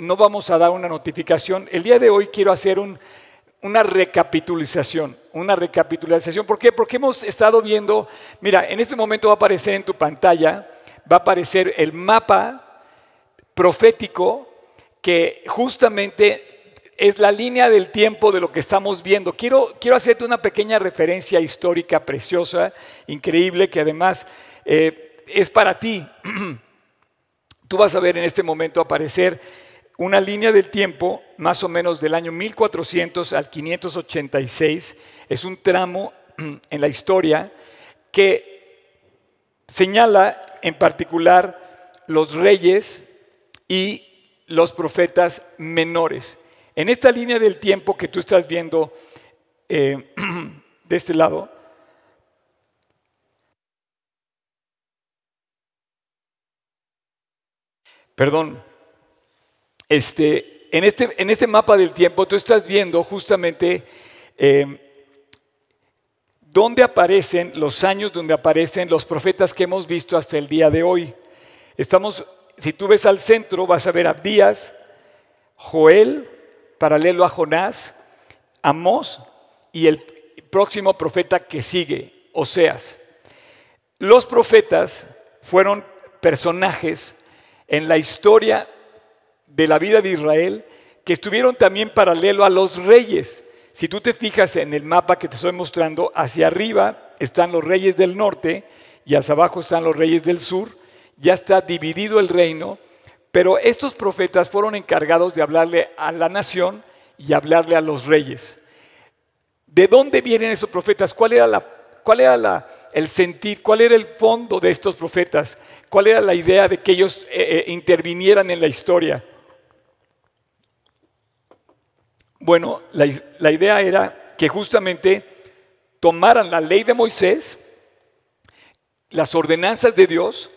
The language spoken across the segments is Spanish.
no vamos a dar una notificación. El día de hoy quiero hacer una recapitulación, una recapitulación. ¿Por qué? Porque hemos estado viendo, mira, en este momento va a aparecer en tu pantalla, va a aparecer el mapa profético que justamente es la línea del tiempo de lo que estamos viendo. Quiero, quiero hacerte una pequeña referencia histórica preciosa, increíble, que además eh, es para ti. Tú vas a ver en este momento aparecer una línea del tiempo más o menos del año 1400 al 586. Es un tramo en la historia que señala en particular los reyes y los profetas menores. En esta línea del tiempo que tú estás viendo eh, de este lado, Perdón. Este, en, este, en este mapa del tiempo tú estás viendo justamente eh, dónde aparecen los años, donde aparecen los profetas que hemos visto hasta el día de hoy. Estamos, si tú ves al centro, vas a ver a Abdías, Joel, paralelo a Jonás, Amós y el próximo profeta que sigue, Oseas. Los profetas fueron personajes en la historia de la vida de Israel que estuvieron también paralelo a los reyes. Si tú te fijas en el mapa que te estoy mostrando, hacia arriba están los reyes del norte y hacia abajo están los reyes del sur. Ya está dividido el reino, pero estos profetas fueron encargados de hablarle a la nación y hablarle a los reyes. ¿De dónde vienen esos profetas? ¿Cuál era, la, cuál era la, el sentir? ¿Cuál era el fondo de estos profetas? ¿Cuál era la idea de que ellos eh, eh, intervinieran en la historia? Bueno, la, idea era que justamente tomaran la ley de Moisés, las ordenanzas de Dios,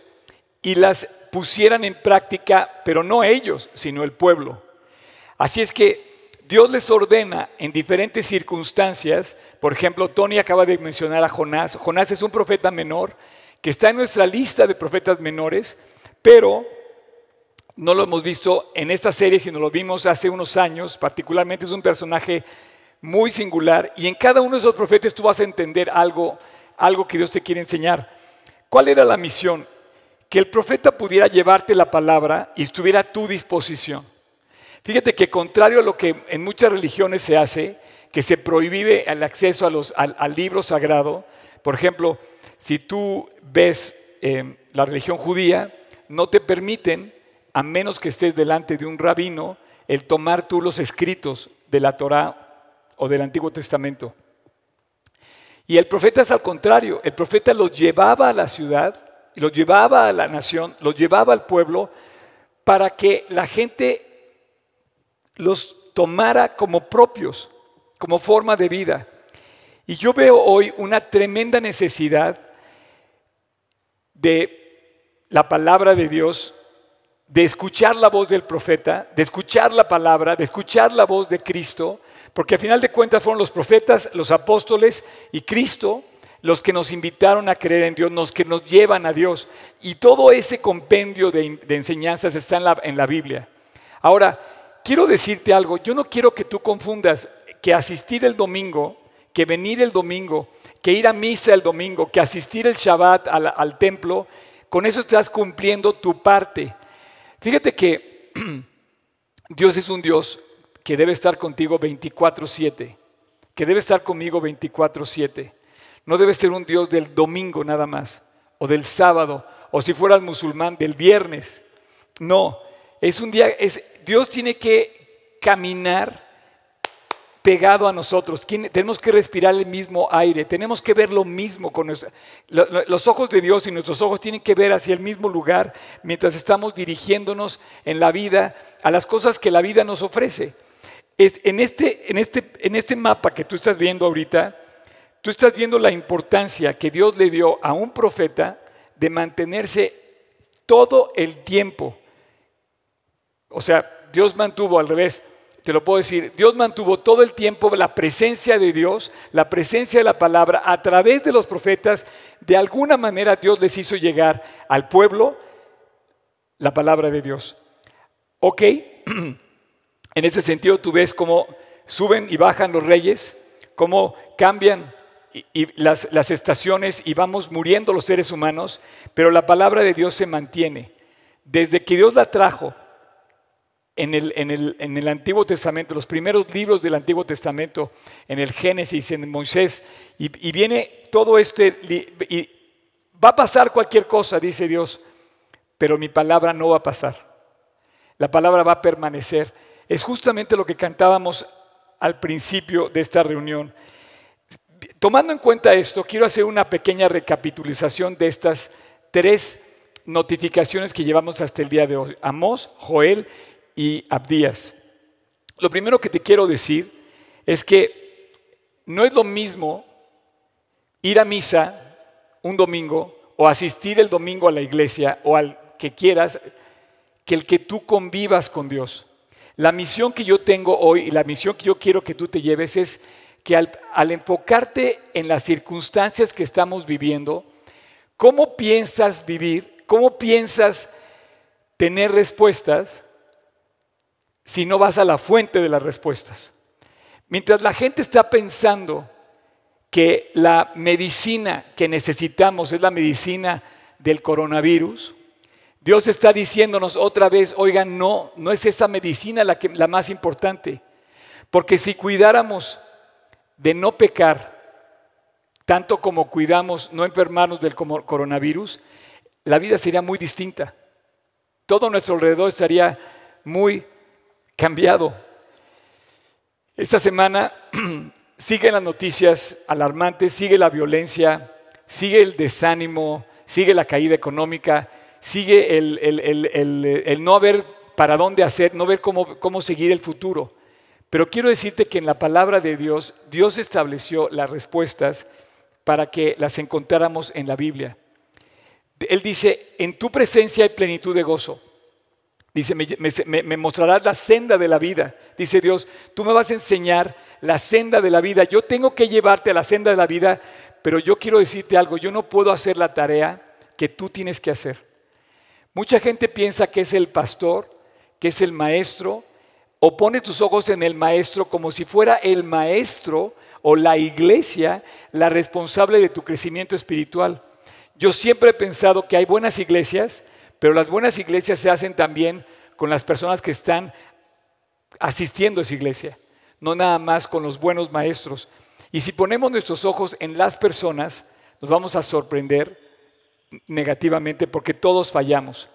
y las pusieran en práctica, pero no ellos, sino el pueblo. Así es que Dios les ordena en diferentes circunstancias, por ejemplo, Tony acaba de mencionar a Jonás, Jonás es un profeta menor, que está en nuestra lista de profetas menores, pero no lo hemos visto en esta serie, sino lo vimos hace unos años, particularmente es un personaje muy singular y en cada uno de esos profetas tú vas a entender algo, algo que Dios te quiere enseñar. ¿Cuál era la misión? Que el profeta pudiera llevarte la palabra y estuviera a tu disposición. Fíjate que contrario a lo que en muchas religiones se hace, que se prohíbe el acceso a los, al, al libro sagrado, por ejemplo, si tú ves eh, la religión judía, no te permiten, a menos que estés delante de un rabino, el tomar tú los escritos de la Torá o del Antiguo Testamento. Y el profeta es al contrario, el profeta los llevaba a la ciudad, los llevaba a la nación, los llevaba al pueblo para que la gente los tomara como propios, como forma de vida. Y yo veo hoy una tremenda necesidad de la palabra de Dios, de escuchar la voz del profeta, de escuchar la palabra, de escuchar la voz de Cristo, porque al final de cuentas fueron los profetas, los apóstoles y Cristo los que nos invitaron a creer en Dios, los que nos llevan a Dios. Y todo ese compendio de, enseñanzas está en la, Biblia. Ahora, quiero decirte algo, yo no quiero que tú confundas que asistir el domingo, que venir el domingo, que ir a misa el domingo, que asistir el Shabbat al, templo, con eso estás cumpliendo tu parte. Fíjate que Dios es un Dios que debe estar contigo 24/7, que debe estar conmigo 24/7. No debe ser un Dios del domingo nada más, o del sábado, o si fueras musulmán, del viernes. No, es un día, es, Dios tiene que caminar pegado a nosotros. Tenemos que respirar el mismo aire, tenemos que ver lo mismo con los ojos de Dios y nuestros ojos tienen que ver hacia el mismo lugar mientras estamos dirigiéndonos en la vida a las cosas que la vida nos ofrece. en, este, en, este, este mapa que tú estás viendo ahorita, tú estás viendo la importancia que Dios le dio a un profeta de mantenerse todo el tiempo. O sea, Dios mantuvo al revés te lo puedo decir, Dios mantuvo todo el tiempo la presencia de Dios, la presencia de la palabra a través de los profetas. De alguna manera Dios les hizo llegar al pueblo la palabra de Dios. ¿Ok? en ese sentido tú ves cómo suben y bajan los reyes, cómo cambian las estaciones y vamos muriendo los seres humanos, pero la palabra de Dios se mantiene. Desde que Dios la trajo en el, en, el, en el, Antiguo Testamento, los primeros libros del Antiguo Testamento, en el Génesis, en Moisés, y, y, viene todo este, y va a pasar cualquier cosa, dice Dios, pero mi palabra no va a pasar. La palabra va a permanecer. Es justamente lo que cantábamos al principio de esta reunión. Tomando en cuenta esto, quiero hacer una pequeña recapitulización de estas tres notificaciones que llevamos hasta el día de hoy. Amós, Joel y Abdías. Lo primero que te quiero decir es que no es lo mismo ir a misa un domingo o asistir el domingo a la iglesia o al que quieras que el que tú convivas con Dios. La misión que yo tengo hoy y la misión que yo quiero que tú te lleves es que al, al enfocarte en las circunstancias que estamos viviendo, ¿cómo piensas vivir? ¿Cómo piensas tener respuestas si no vas a la fuente de las respuestas? Mientras la gente está pensando que la medicina que necesitamos es la medicina del coronavirus, Dios está diciéndonos otra vez, oigan, no, no es esa medicina la, que, la más importante, porque si cuidáramos de no pecar, tanto como cuidamos no enfermarnos del coronavirus, la vida sería muy distinta. Todo nuestro alrededor estaría muy cambiado. Esta semana siguen las noticias alarmantes, sigue la violencia, sigue el desánimo, sigue la caída económica, sigue el, no ver para dónde hacer, no ver cómo, cómo seguir el futuro. Pero quiero decirte que en la palabra de Dios, Dios estableció las respuestas para que las encontráramos en la Biblia. Él dice, en tu presencia hay plenitud de gozo. Dice, me, me, mostrarás la senda de la vida. Dice Dios, tú me vas a enseñar la senda de la vida. Yo tengo que llevarte a la senda de la vida, pero yo quiero decirte algo, yo no puedo hacer la tarea que tú tienes que hacer. Mucha gente piensa que es el pastor, que es el maestro, o pone tus ojos en el maestro como si fuera el maestro o la iglesia la responsable de tu crecimiento espiritual. Yo siempre he pensado que hay buenas iglesias, pero las buenas iglesias se hacen también con las personas que están asistiendo a esa iglesia, no nada más con los buenos maestros. Y si ponemos nuestros ojos en las personas, nos vamos a sorprender negativamente porque todos fallamos.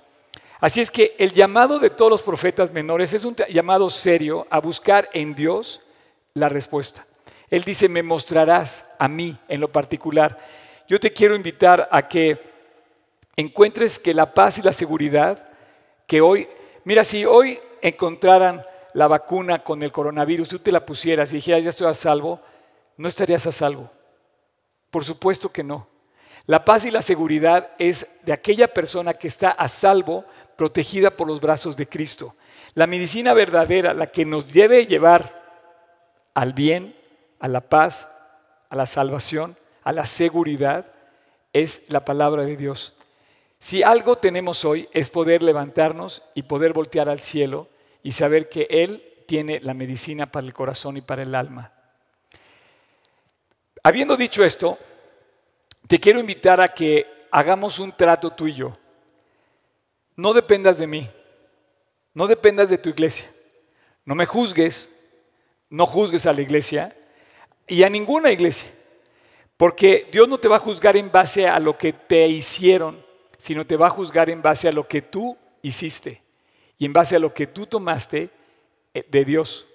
Así es que el llamado de todos los profetas menores es un llamado serio a buscar en Dios la respuesta. Él dice, me mostrarás a mí en lo particular. Yo te quiero invitar a que encuentres que la paz y la seguridad que hoy, mira, si hoy encontraran la vacuna con el coronavirus, tú te la pusieras y dijeras, ya estoy a salvo, no estarías a salvo. Por supuesto que no. La paz y la seguridad es de aquella persona que está a salvo, protegida por los brazos de Cristo. La medicina verdadera, la que nos debe llevar al bien, a la paz, a la salvación, a la seguridad, es la palabra de Dios. Si algo tenemos hoy es poder levantarnos y poder voltear al cielo y saber que Él tiene la medicina para el corazón y para el alma. Habiendo dicho esto, te quiero invitar a que hagamos un trato tú y yo. No dependas de mí, no dependas de tu iglesia, no me juzgues, no juzgues a la iglesia y a ninguna iglesia, porque Dios no te va a juzgar en base a lo que te hicieron, sino te va a juzgar en base a lo que tú hiciste y en base a lo que tú tomaste eh, de Dios.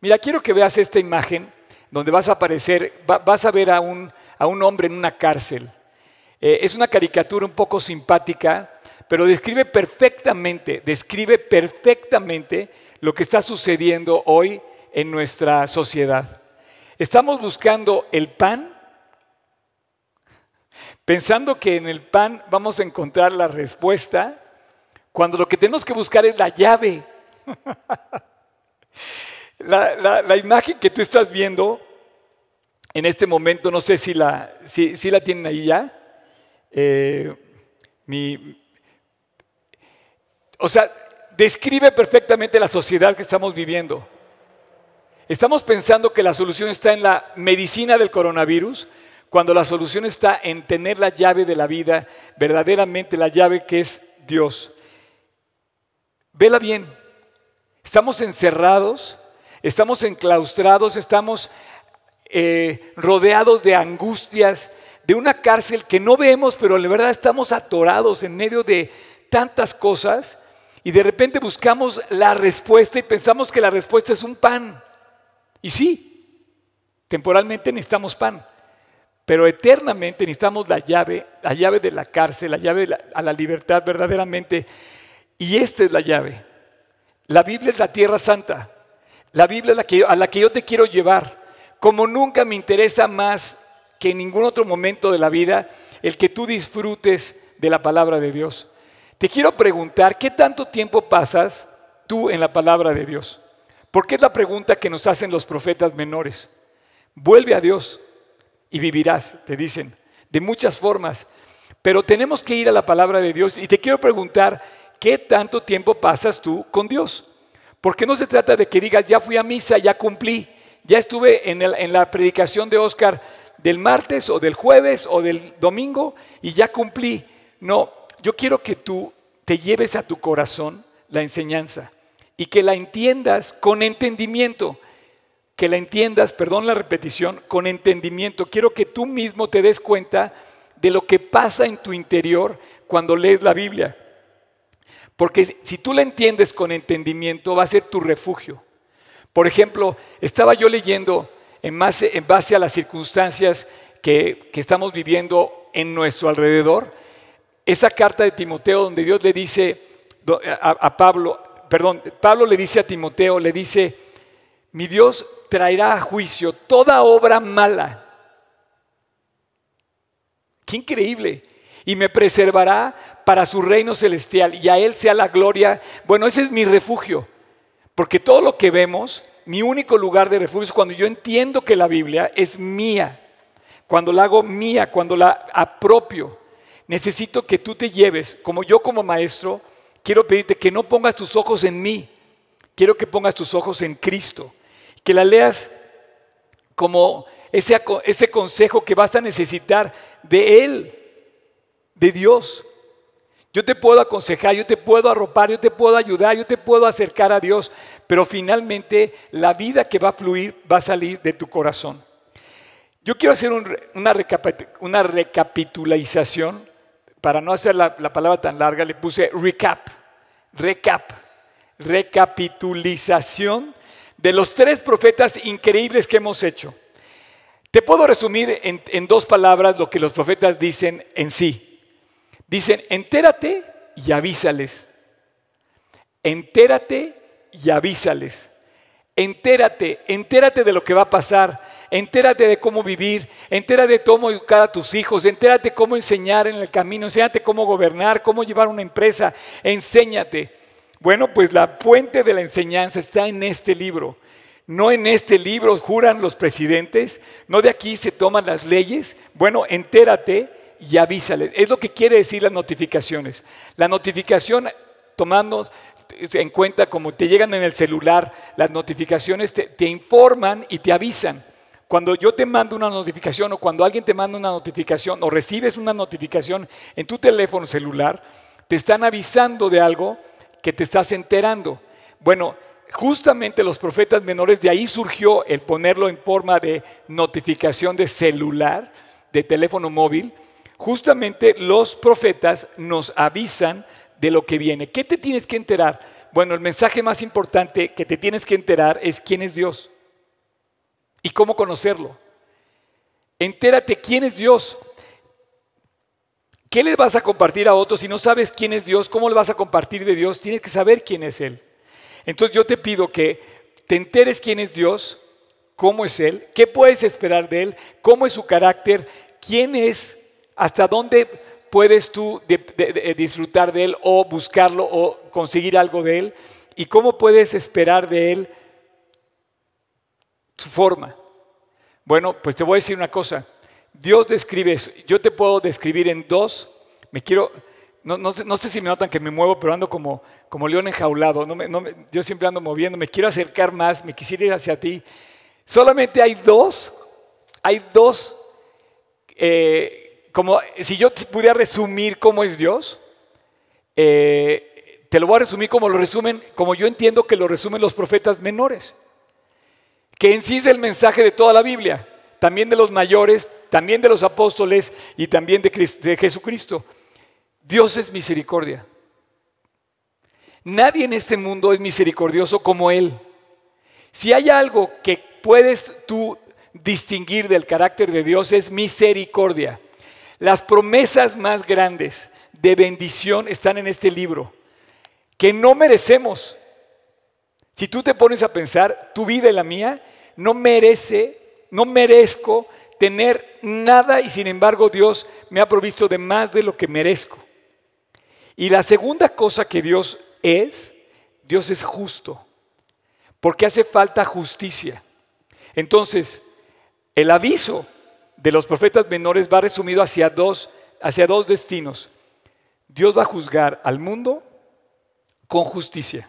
Mira, quiero que veas esta imagen donde vas a aparecer, vas a ver a un, a un hombre en una cárcel. Eh, es una caricatura un poco simpática, pero describe perfectamente, describe perfectamente lo que está sucediendo hoy en nuestra sociedad. Estamos buscando el pan pensando que en el pan vamos a encontrar la respuesta, cuando lo que tenemos que buscar es la llave. la, imagen que tú estás viendo en este momento, no sé si la, si, la tienen ahí ya. Eh, o sea, describe perfectamente la sociedad que estamos viviendo. Estamos pensando que la solución está en la medicina del coronavirus, cuando la solución está en tener la llave de la vida, verdaderamente la llave que es Dios. Vela bien, estamos encerrados, estamos enclaustrados, estamos eh, rodeados de angustias, de una cárcel que no vemos, pero la verdad estamos atorados en medio de tantas cosas y de repente buscamos la respuesta y pensamos que la respuesta es un pan. Y sí, temporalmente necesitamos pan, pero eternamente necesitamos la llave, la llave de la cárcel, la llave a la libertad verdaderamente. Y esta es la llave. La Biblia es la tierra santa. La Biblia es la a la que yo te quiero llevar. Como nunca me interesa más que en ningún otro momento de la vida el que tú disfrutes de la palabra de Dios. Te quiero preguntar, ¿qué tanto tiempo pasas tú en la palabra de Dios? Porque es la pregunta que nos hacen los profetas menores. Vuelve a Dios y vivirás, te dicen, de muchas formas. Pero tenemos que ir a la palabra de Dios y te quiero preguntar, ¿qué tanto tiempo pasas tú con Dios? Porque no se trata de que digas, ya fui a misa, ya cumplí, ya estuve en, la predicación de Oscar del martes o del jueves o del domingo y ya cumplí. No, yo quiero que tú te lleves a tu corazón la enseñanza y que la entiendas con entendimiento. Que la entiendas, perdón la repetición, con entendimiento. Quiero que tú mismo te des cuenta de lo que pasa en tu interior cuando lees la Biblia. Porque si tú la entiendes con entendimiento, va a ser tu refugio. Por ejemplo, estaba yo leyendo en base, a las circunstancias que, estamos viviendo en nuestro alrededor, esa carta de Timoteo donde Dios le dice a, Pablo, perdón, Pablo le dice a Timoteo, le dice, mi Dios traerá a juicio toda obra mala. Qué increíble. Y me preservará para su reino celestial y a Él sea la gloria. Bueno, ese es mi refugio. Porque todo lo que vemos, mi único lugar de refugio es cuando yo entiendo que la Biblia es mía. Cuando la hago mía, cuando la apropio necesito que tú te lleves, como yo como maestro, quiero pedirte que no pongas tus ojos en mí, quiero que pongas tus ojos en Cristo, que la leas como ese, ese consejo que vas a necesitar de Él, de Dios. Yo te puedo aconsejar, yo te puedo arropar, yo te puedo ayudar, yo te puedo acercar a Dios, pero finalmente la vida que va a fluir va a salir de tu corazón. Yo quiero hacer una, una recapitulación para no hacer la, palabra tan larga, le puse recap, recap, recapitulización de los tres profetas increíbles que hemos hecho. Te puedo resumir en, dos palabras lo que los profetas dicen en sí. Dicen, entérate y avísales. Entérate y avísales. Entérate, entérate de lo que va a pasar entérate de cómo vivir, entérate de cómo educar a tus hijos, entérate cómo enseñar en el camino, enséñate cómo gobernar, cómo llevar una empresa, enséñate. Bueno, pues la fuente de la enseñanza está en este libro. No en este libro juran los presidentes, no de aquí se toman las leyes. Bueno, entérate y avísale. Es lo que quiere decir las notificaciones. La notificación, tomando en cuenta como te llegan en el celular, las notificaciones te, te informan y te avisan. Cuando yo te mando una notificación o cuando alguien te manda una notificación o recibes una notificación en tu teléfono celular, te están avisando de algo que te estás enterando. Bueno, justamente los profetas menores, de ahí surgió el ponerlo en forma de notificación de celular, de teléfono móvil. Justamente los profetas nos avisan de lo que viene. ¿Qué te tienes que enterar? Bueno, el mensaje más importante que te tienes que enterar es quién es Dios y cómo conocerlo. Entérate quién es Dios. ¿Qué les vas a compartir a otros si no sabes quién es Dios? ¿Cómo le vas a compartir de Dios? Tienes que saber quién es Él. Entonces yo te pido que te enteres quién es Dios, cómo es Él, qué puedes esperar de Él, cómo es su carácter, quién es, hasta dónde puedes tú disfrutar de Él o buscarlo o conseguir algo de Él y cómo puedes esperar de Él su forma. Bueno, pues te voy a decir una cosa. Dios describe eso. Yo te puedo describir en dos. Me quiero, no, sé, si me notan que me muevo, pero ando como, como león enjaulado. yo siempre ando moviendo, me quiero acercar más, me quisiera ir hacia ti. Solamente hay dos, hay dos, eh, como si yo pudiera resumir cómo es Dios, eh, te lo voy a resumir como lo resumen, como yo entiendo que lo resumen los profetas menores, que en sí es el mensaje de toda la Biblia, también de los mayores, también de los apóstoles y también de, de Jesucristo. Dios es misericordia. Nadie en este mundo es misericordioso como Él. Si hay algo que puedes tú distinguir del carácter de Dios es misericordia. Las promesas más grandes de bendición están en este libro, que no merecemos. Si tú te pones a pensar, tu vida y la mía no merece, no merezco tener nada y sin embargo Dios me ha provisto de más de lo que merezco. Y la segunda cosa que Dios es, Dios es justo, porque hace falta justicia. Entonces, el aviso de los profetas menores va resumido hacia dos, hacia dos destinos. Dios va a juzgar al mundo con justicia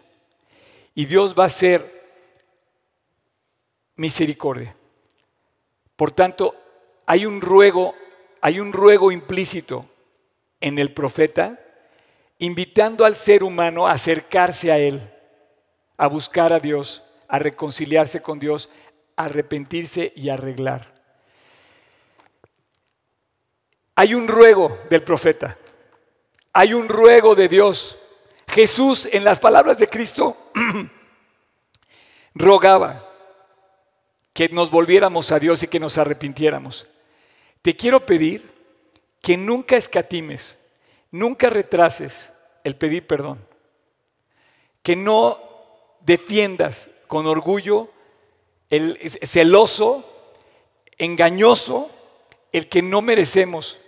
y Dios va a ser misericordia. Por tanto, hay un ruego, hay un ruego implícito en el profeta invitando al ser humano a acercarse a Él, a buscar a Dios, a reconciliarse con Dios, a arrepentirse y arreglar. Hay un ruego del profeta, hay un ruego de Dios. Jesús, en las palabras de Cristo, rogaba que nos volviéramos a Dios y que nos arrepintiéramos. Te quiero pedir que nunca escatimes Nunca retrases el pedir perdón. Que no defiendas con orgullo el celoso, engañoso, el que no merecemos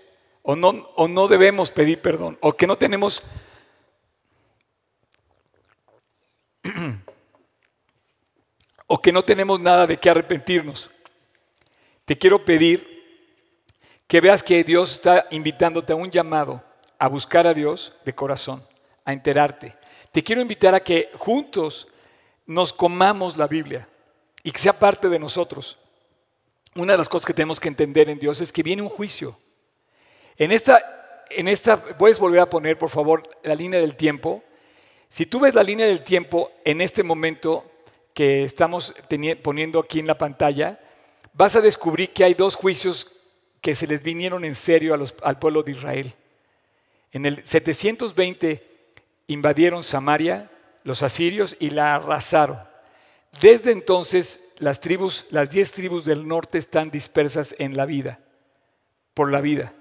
o no, o no debemos pedir perdón, o que no tenemos o que no tenemos nada de qué arrepentirnos. Te quiero pedir que veas que Dios está invitándote a un llamado a buscar a Dios de corazón, a enterarte. Te quiero invitar a que juntos nos comamos la Biblia y que sea parte de nosotros. Una de las cosas que tenemos que entender en Dios es que viene un juicio. En esta, en esta, puedes volver a poner, por favor, la línea del tiempo. Si tú ves la línea del tiempo en este momento que estamos poniendo aquí en la pantalla, vas a descubrir que hay dos juicios que se les vinieron en serio al pueblo de Israel. En el 720 invadieron Samaria los asirios y la arrasaron. Desde entonces las tribus, las diez tribus del norte están dispersas en la vida, por la vida.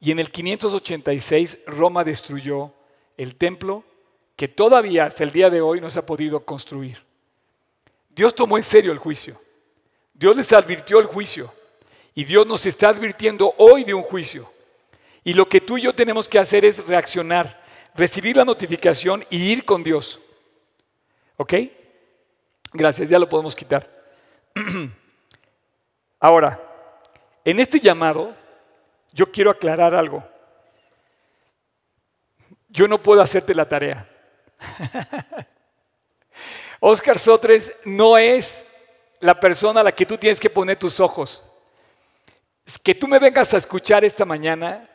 Y en el 586 Roma destruyó el templo que todavía hasta el día de hoy no se ha podido construir. Dios tomó en serio el juicio. Dios les advirtió el juicio. Y Dios nos está advirtiendo hoy de un juicio. Y lo que tú y yo tenemos que hacer es reaccionar, recibir la notificación y ir con Dios. ¿Ok? Gracias, ya lo podemos quitar. Ahora, en este llamado, yo quiero aclarar algo. Yo no puedo hacerte la tarea. Oscar Sotres no es la persona a la que tú tienes que poner tus ojos. Que tú me vengas a escuchar esta mañana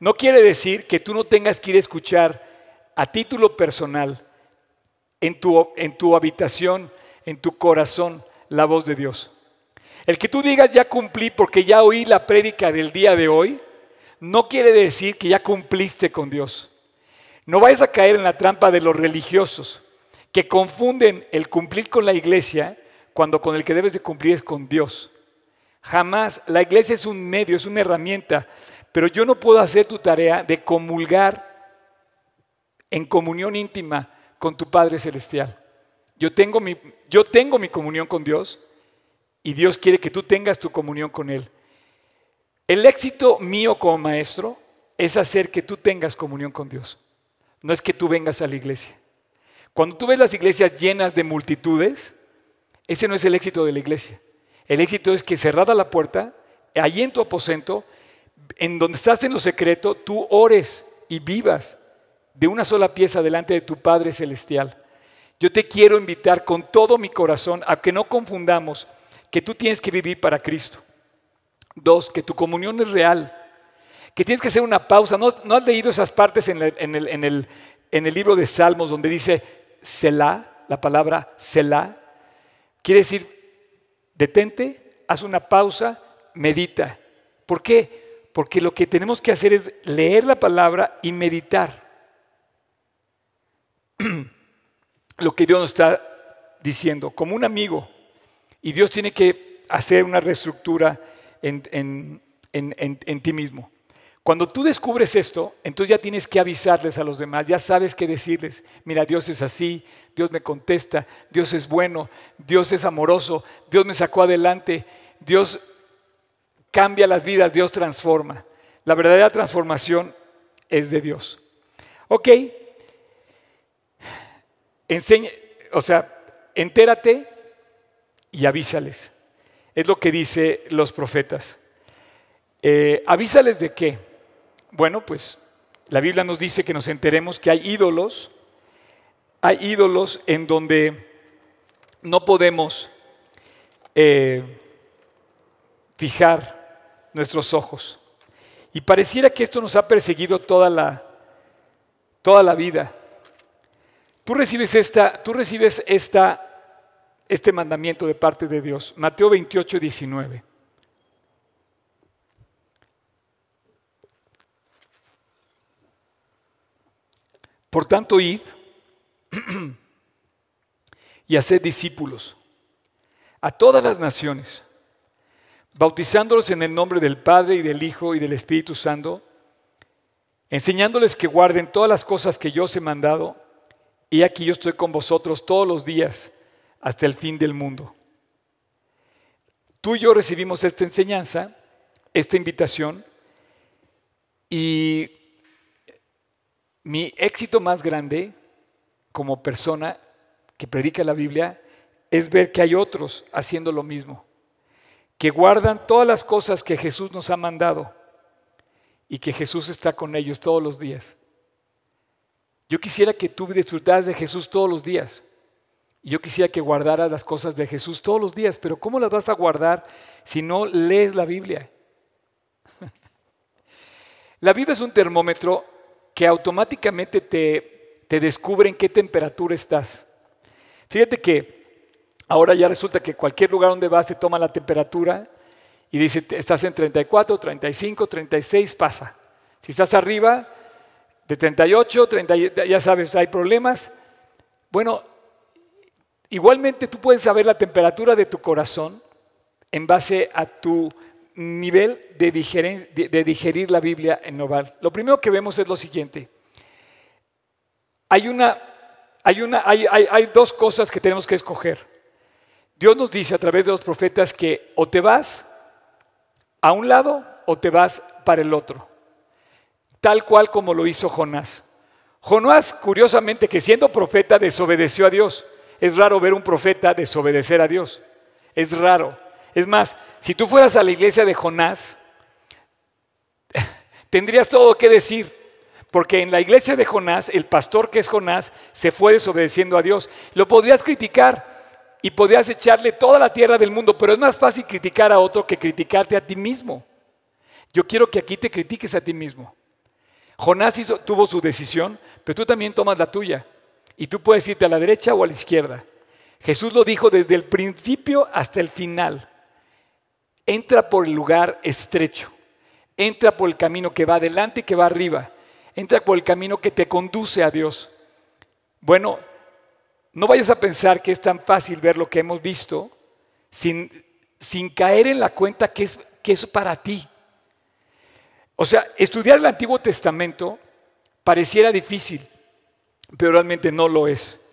no quiere decir que tú no tengas que ir a escuchar a título personal en tu, en tu habitación, en tu corazón, la voz de Dios. El que tú digas ya cumplí porque ya oí la prédica del día de hoy, no quiere decir que ya cumpliste con Dios. No vayas a caer en la trampa de los religiosos que confunden el cumplir con la iglesia cuando con el que debes de cumplir es con Dios. Jamás, la iglesia es un medio, es una herramienta pero yo no puedo hacer tu tarea de comulgar en comunión íntima con tu Padre Celestial. Yo tengo mi, yo tengo mi comunión con Dios y Dios quiere que tú tengas tu comunión con Él. El éxito mío como maestro es hacer que tú tengas comunión con Dios. No es que tú vengas a la iglesia. Cuando tú ves las iglesias llenas de multitudes, ese no es el éxito de la iglesia. El éxito es que cerrada la puerta, allí en tu aposento, en donde estás en lo secreto, tú ores y vivas de una sola pieza delante de tu Padre Celestial. Yo te quiero invitar con todo mi corazón a que no confundamos que tú tienes que vivir para Cristo. Dos, que tu comunión es real, que tienes que hacer una pausa. ¿No, has leído esas partes en el, libro de Salmos donde dice Selah, la palabra Selah? Quiere decir, detente, haz una pausa, medita. ¿Por qué? Porque lo que tenemos que hacer es leer la palabra y meditar. lo que Dios nos está diciendo, como un amigo. Y Dios tiene que hacer una reestructura en, ti mismo. Cuando tú descubres esto, entonces ya tienes que avisarles a los demás, ya sabes qué decirles. Mira, Dios es así, Dios me contesta, Dios es bueno, Dios es amoroso, Dios me sacó adelante, Dios cambia las vidas, Dios transforma. La verdadera transformación es de Dios. Ok, Enseña, o sea, entérate y avísales. Es lo que dice los profetas. Eh, ¿Avísales de qué? Bueno, pues la Biblia nos dice que nos enteremos que hay ídolos, hay ídolos en donde no podemos eh, fijar nuestros ojos. Y pareciera que esto nos ha perseguido toda la, toda la vida. Tú recibes, esta, tú recibes esta, este mandamiento de parte de Dios. Mateo 28, 19. Por tanto, id y haced discípulos a todas las naciones, bautizándolos en el nombre del Padre y del Hijo y del Espíritu Santo, enseñándoles que guarden todas las cosas que yo os he mandado y aquí yo estoy con vosotros todos los días hasta el fin del mundo. Tú y yo recibimos esta enseñanza, esta invitación, y mi éxito más grande como persona que predica la Biblia es ver que hay otros haciendo lo mismo, que guardan todas las cosas que Jesús nos ha mandado y que Jesús está con ellos todos los días. Yo quisiera que tú disfrutaras de Jesús todos los días. Y yo quisiera que guardaras las cosas de Jesús todos los días, pero ¿cómo las vas a guardar si no lees la Biblia? la Biblia es un termómetro que automáticamente te, te descubre qué temperatura estás. Fíjate que ahora ya resulta que cualquier lugar donde vas te toma la temperatura y dice, estás en 34, 35, 36, pasa. Si estás arriba, de 38, 30, ya sabes, hay problemas. Bueno, igualmente tú puedes saber la temperatura de tu corazón en base a tu nivel de digerir, la Biblia en Noval. Lo primero que vemos es lo siguiente. Hay, una, hay, una, hay, hay dos cosas que tenemos que escoger. Dios nos dice a través de los profetas que o te vas a un lado o te vas para el otro tal cual como lo hizo Jonás. Jonás, curiosamente, que siendo profeta desobedeció a Dios. Es raro ver un profeta desobedecer a Dios. Es raro. Es más, si tú fueras a la iglesia de Jonás, tendrías todo que decir. Porque en la iglesia de Jonás, el pastor que es Jonás, se fue desobedeciendo a Dios. Lo podrías criticar y podrías echarle toda la tierra del mundo, pero es más fácil criticar a otro que criticarte a ti mismo. Yo quiero que aquí te critiques a ti mismo. Jonás tuvo su decisión, pero tú también tomas la tuya. Y tú puedes irte a la derecha o a la izquierda. Jesús lo dijo desde el principio hasta el final. Entra por el lugar estrecho. Entra por el camino que va adelante y que va arriba. Entra por el camino que te conduce a Dios. Bueno, no vayas a pensar que es tan fácil ver lo que hemos visto sin, sin caer en la cuenta que es, que es para ti. O sea, estudiar el Antiguo Testamento pareciera difícil, pero realmente no lo es.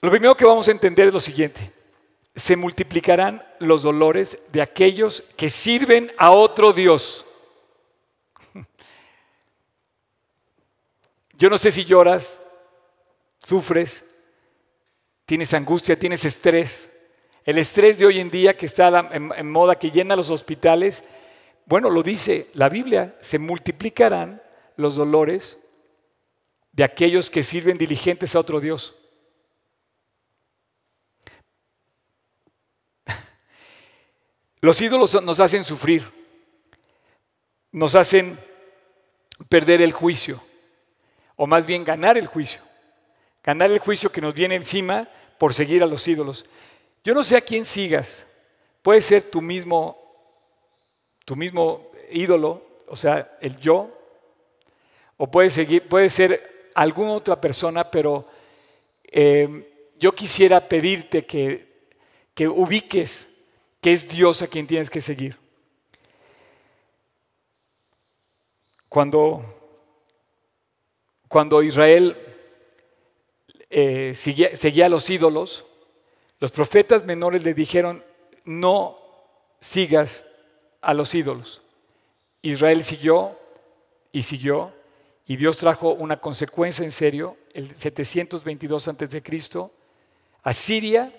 Lo primero que vamos a entender es lo siguiente. Se multiplicarán los dolores de aquellos que sirven a otro Dios. Yo no sé si lloras, sufres, tienes angustia, tienes estrés. El estrés de hoy en día que está en, moda, que llena los hospitales, bueno, lo dice la Biblia, se multiplicarán los dolores de aquellos que sirven diligentes a otro Dios. Los ídolos nos hacen sufrir, nos hacen perder el juicio, o más bien ganar el juicio, ganar el juicio que nos viene encima por seguir a los ídolos. Yo no sé a quién sigas, puede ser tu mismo, tu mismo ídolo, o sea, el yo, o puede, ser alguna otra persona, pero eh, yo quisiera pedirte que, que ubiques que es Dios a quien tienes que seguir. Cuando, cuando Israel eh, seguía, a los ídolos, los profetas menores le dijeron, no sigas a los ídolos. Israel siguió y siguió y Dios trajo una consecuencia en serio, el 722 a.C., a Siria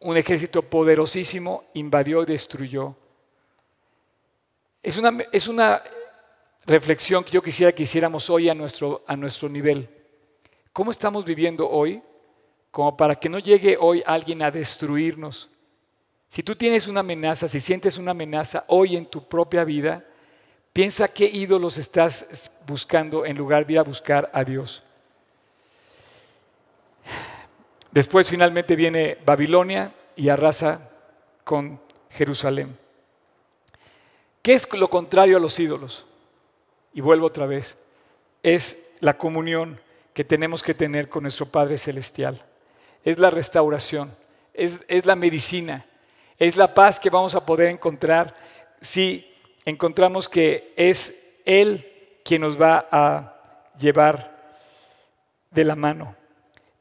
un ejército poderosísimo invadió y destruyó. Es una, es una reflexión que yo quisiera que hiciéramos hoy a nuestro, a nuestro nivel. ¿Cómo estamos viviendo hoy? Como para que no llegue hoy alguien a destruirnos. Si tú tienes una amenaza, si sientes una amenaza hoy en tu propia vida, piensa qué ídolos estás buscando en lugar de ir a buscar a Dios. Después finalmente viene Babilonia y arrasa con Jerusalén. ¿Qué es lo contrario a los ídolos? Y vuelvo otra vez. Es la comunión que tenemos que tener con nuestro Padre Celestial. Es la restauración, es, es la medicina, es la paz que vamos a poder encontrar si encontramos que es Él quien nos va a llevar de la mano.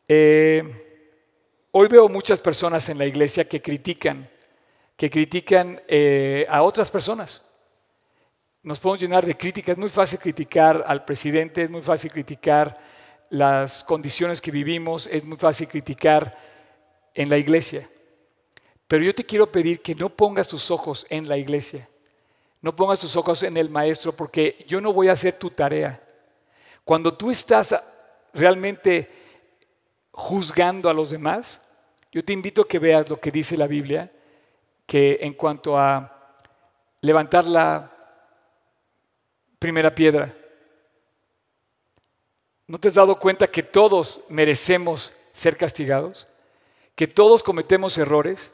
Eh, Hoy veo muchas personas en la iglesia que critican, que critican eh, a otras personas. Nos podemos llenar de críticas. Es muy fácil criticar al presidente, es muy fácil criticar las condiciones que vivimos, es muy fácil criticar en la iglesia. Pero yo te quiero pedir que no pongas tus ojos en la iglesia, no pongas tus ojos en el maestro, porque yo no voy a hacer tu tarea. Cuando tú estás realmente juzgando a los demás, yo te invito a que veas lo que dice la Biblia, que en cuanto a levantar la primera piedra, ¿no te has dado cuenta que todos merecemos ser castigados? ¿Que todos cometemos errores?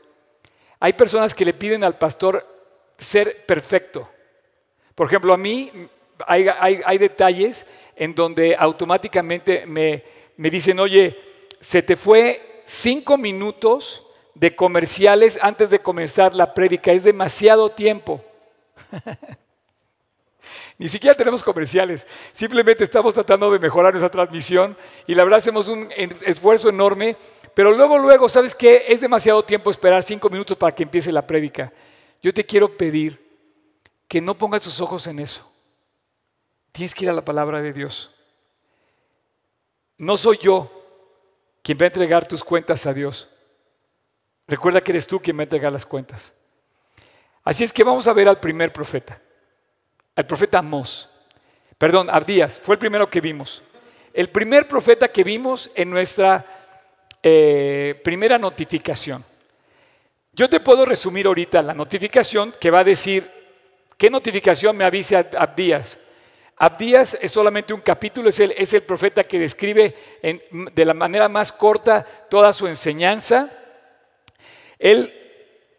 Hay personas que le piden al pastor ser perfecto. Por ejemplo, a mí hay, detalles en donde automáticamente me, me dicen, oye, se te fue cinco minutos de comerciales antes de comenzar la prédica. Es demasiado tiempo. Ni siquiera tenemos comerciales. Simplemente estamos tratando de mejorar nuestra transmisión y la verdad hacemos un esfuerzo enorme. Pero luego, luego, ¿sabes qué? Es demasiado tiempo esperar cinco minutos para que empiece la prédica. Yo te quiero pedir que no pongas tus ojos en eso. Tienes que ir a la palabra de Dios. No soy yo quien va a entregar tus cuentas a Dios. Recuerda que eres tú quien va a entregar las cuentas. Así es que vamos a ver al primer profeta, al profeta Amós. Perdón, Abdías, fue el primero que vimos. El primer profeta que vimos en nuestra eh, primera notificación. Yo te puedo resumir ahorita la notificación que va a decir, ¿qué notificación me avisa Abdías? Abdías es solamente un capítulo, es el, profeta que describe de la manera más corta toda su enseñanza. Él,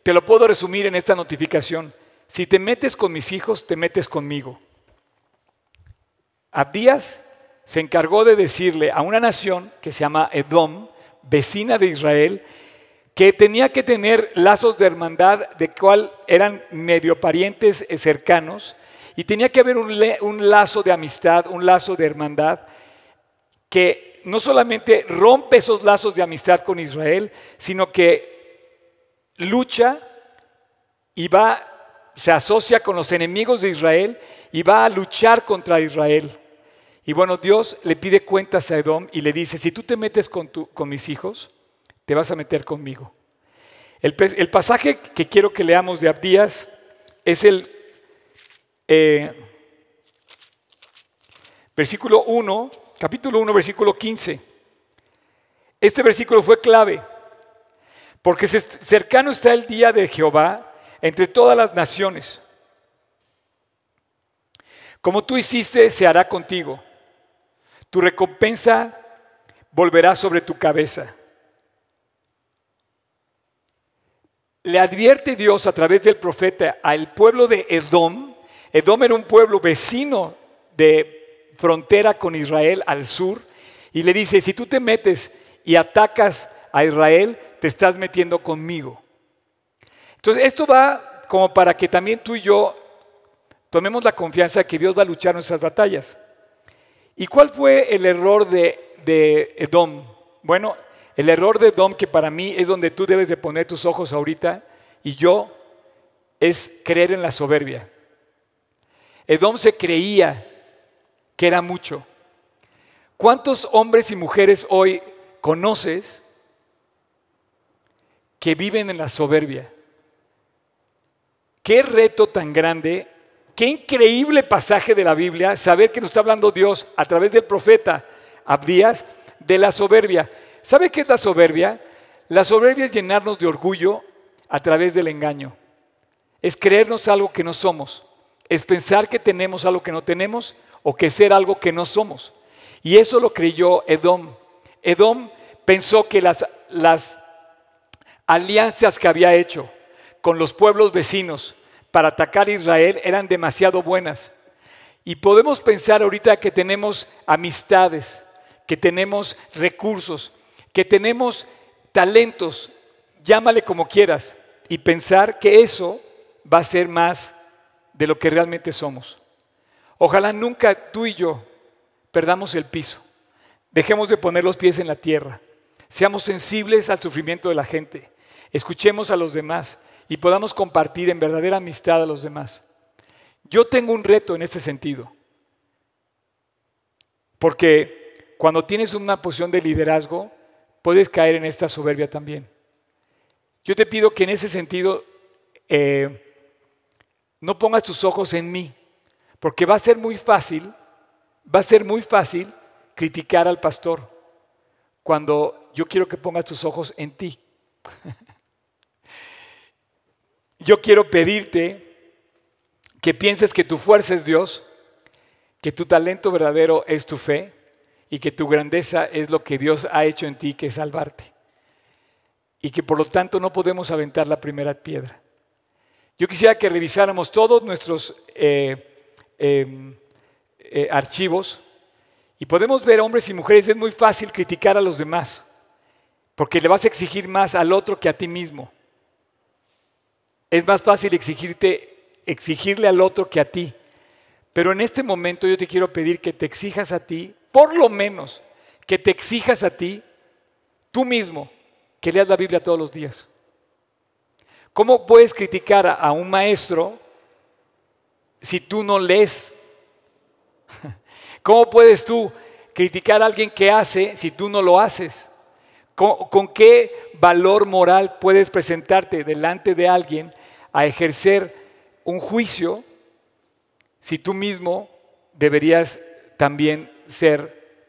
te lo puedo resumir en esta notificación, si te metes con mis hijos, te metes conmigo. Abdías se encargó de decirle a una nación que se llama Edom, vecina de Israel, que tenía que tener lazos de hermandad de cual eran medio parientes cercanos, y tenía que haber un, lazo de amistad, un lazo de hermandad, que no solamente rompe esos lazos de amistad con Israel, sino que lucha y va, se asocia con los enemigos de Israel y va a luchar contra Israel. Y bueno, Dios le pide cuentas a Edom y le dice, si tú te metes con, con mis hijos, te vas a meter conmigo. El, el pasaje que quiero que leamos de Abdías es el eh, versículo 1 capítulo 1, versículo 15. Este versículo fue clave, porque cercano está el día de Jehová entre todas las naciones. Como tú hiciste, se hará contigo. Tu recompensa volverá sobre tu cabeza. Le advierte Dios a través del profeta al pueblo de Edom. Edom era un pueblo vecino de frontera con Israel al sur. Y le dice, si tú te metes y atacas a Israel, te estás metiendo conmigo. Entonces, esto va como para que también tú y yo tomemos la confianza de que Dios va a luchar nuestras batallas. ¿Y cuál fue el error de, de Edom? Bueno, el error de Edom, que para mí es donde tú debes de poner tus ojos ahorita, y yo, es creer en la soberbia. Edom se creía que era mucho. ¿Cuántos hombres y mujeres hoy conoces que viven en la soberbia? Qué reto tan grande, qué increíble pasaje de la Biblia saber que nos está hablando Dios a través del profeta Abdías de la soberbia. ¿Sabe qué es la soberbia? La soberbia es llenarnos de orgullo a través del engaño. Es creernos algo que no somos. Es pensar que tenemos algo que no tenemos o que ser algo que no somos. Y eso lo creyó Edom. Edom pensó que las, las alianzas que había hecho con los pueblos vecinos para atacar a Israel eran demasiado buenas. Y podemos pensar ahorita que tenemos amistades, que tenemos recursos, que tenemos talentos, llámale como quieras, y pensar que eso va a ser más de lo que realmente somos. Ojalá nunca tú y yo perdamos el piso, dejemos de poner los pies en la tierra, seamos sensibles al sufrimiento de la gente, escuchemos a los demás y podamos compartir en verdadera amistad a los demás. Yo tengo un reto en ese sentido, porque cuando tienes una posición de liderazgo, puedes caer en esta soberbia también. Yo te pido que en ese sentido eh, no pongas tus ojos en mí, porque va a ser muy fácil, va a ser muy fácil criticar al pastor cuando yo quiero que pongas tus ojos en ti. yo quiero pedirte que pienses que tu fuerza es Dios, que tu talento verdadero es tu fe y que tu grandeza es lo que Dios ha hecho en ti, que es salvarte. Y que por lo tanto no podemos aventar la primera piedra. Yo quisiera que revisáramos todos nuestros eh, em, eh, archivos y podemos ver hombres y mujeres, es muy fácil criticar a los demás, porque le vas a exigir más al otro que a ti mismo. Es más fácil exigirte, exigirle al otro que a ti. Pero en este momento yo te quiero pedir que te exijas a ti por lo menos que te exijas a ti, tú mismo, que leas la Biblia todos los días. ¿Cómo puedes criticar a, un maestro si tú no lees? ¿Cómo puedes tú criticar a alguien que hace si tú no lo haces? ¿Con, qué valor moral puedes presentarte delante de alguien a ejercer un juicio si tú mismo deberías también ser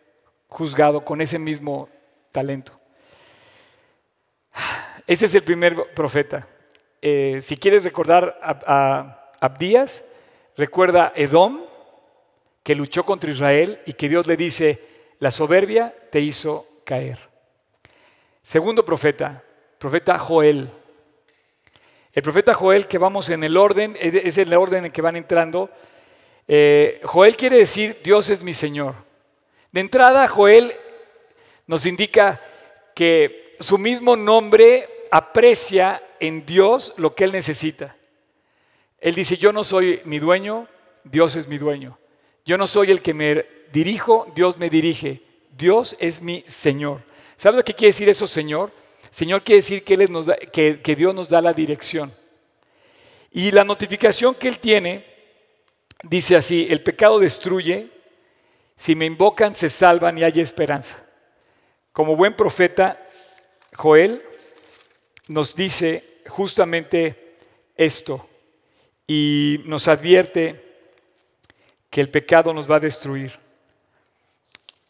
juzgado con ese mismo talento. Ese es el primer profeta. Eh, si quieres recordar a, Abdías, recuerda Edom, que luchó contra Israel y que Dios le dice, la soberbia te hizo caer. Segundo profeta, profeta Joel. El profeta Joel, que vamos en el orden, es el orden en que van entrando. Eh, Joel quiere decir, Dios es mi Señor. De entrada, Joel nos indica que su mismo nombre aprecia en Dios lo que él necesita. Él dice, yo no soy mi dueño, Dios es mi dueño. Yo no soy el que me dirijo, Dios me dirige. Dios es mi Señor. ¿Sabe lo que quiere decir eso, Señor? Señor quiere decir que, él nos que, que Dios nos da la dirección. Y la notificación que Él tiene dice así, el pecado destruye, si me invocan, se salvan y hay esperanza. Como buen profeta, Joel nos dice justamente esto y nos advierte que el pecado nos va a destruir.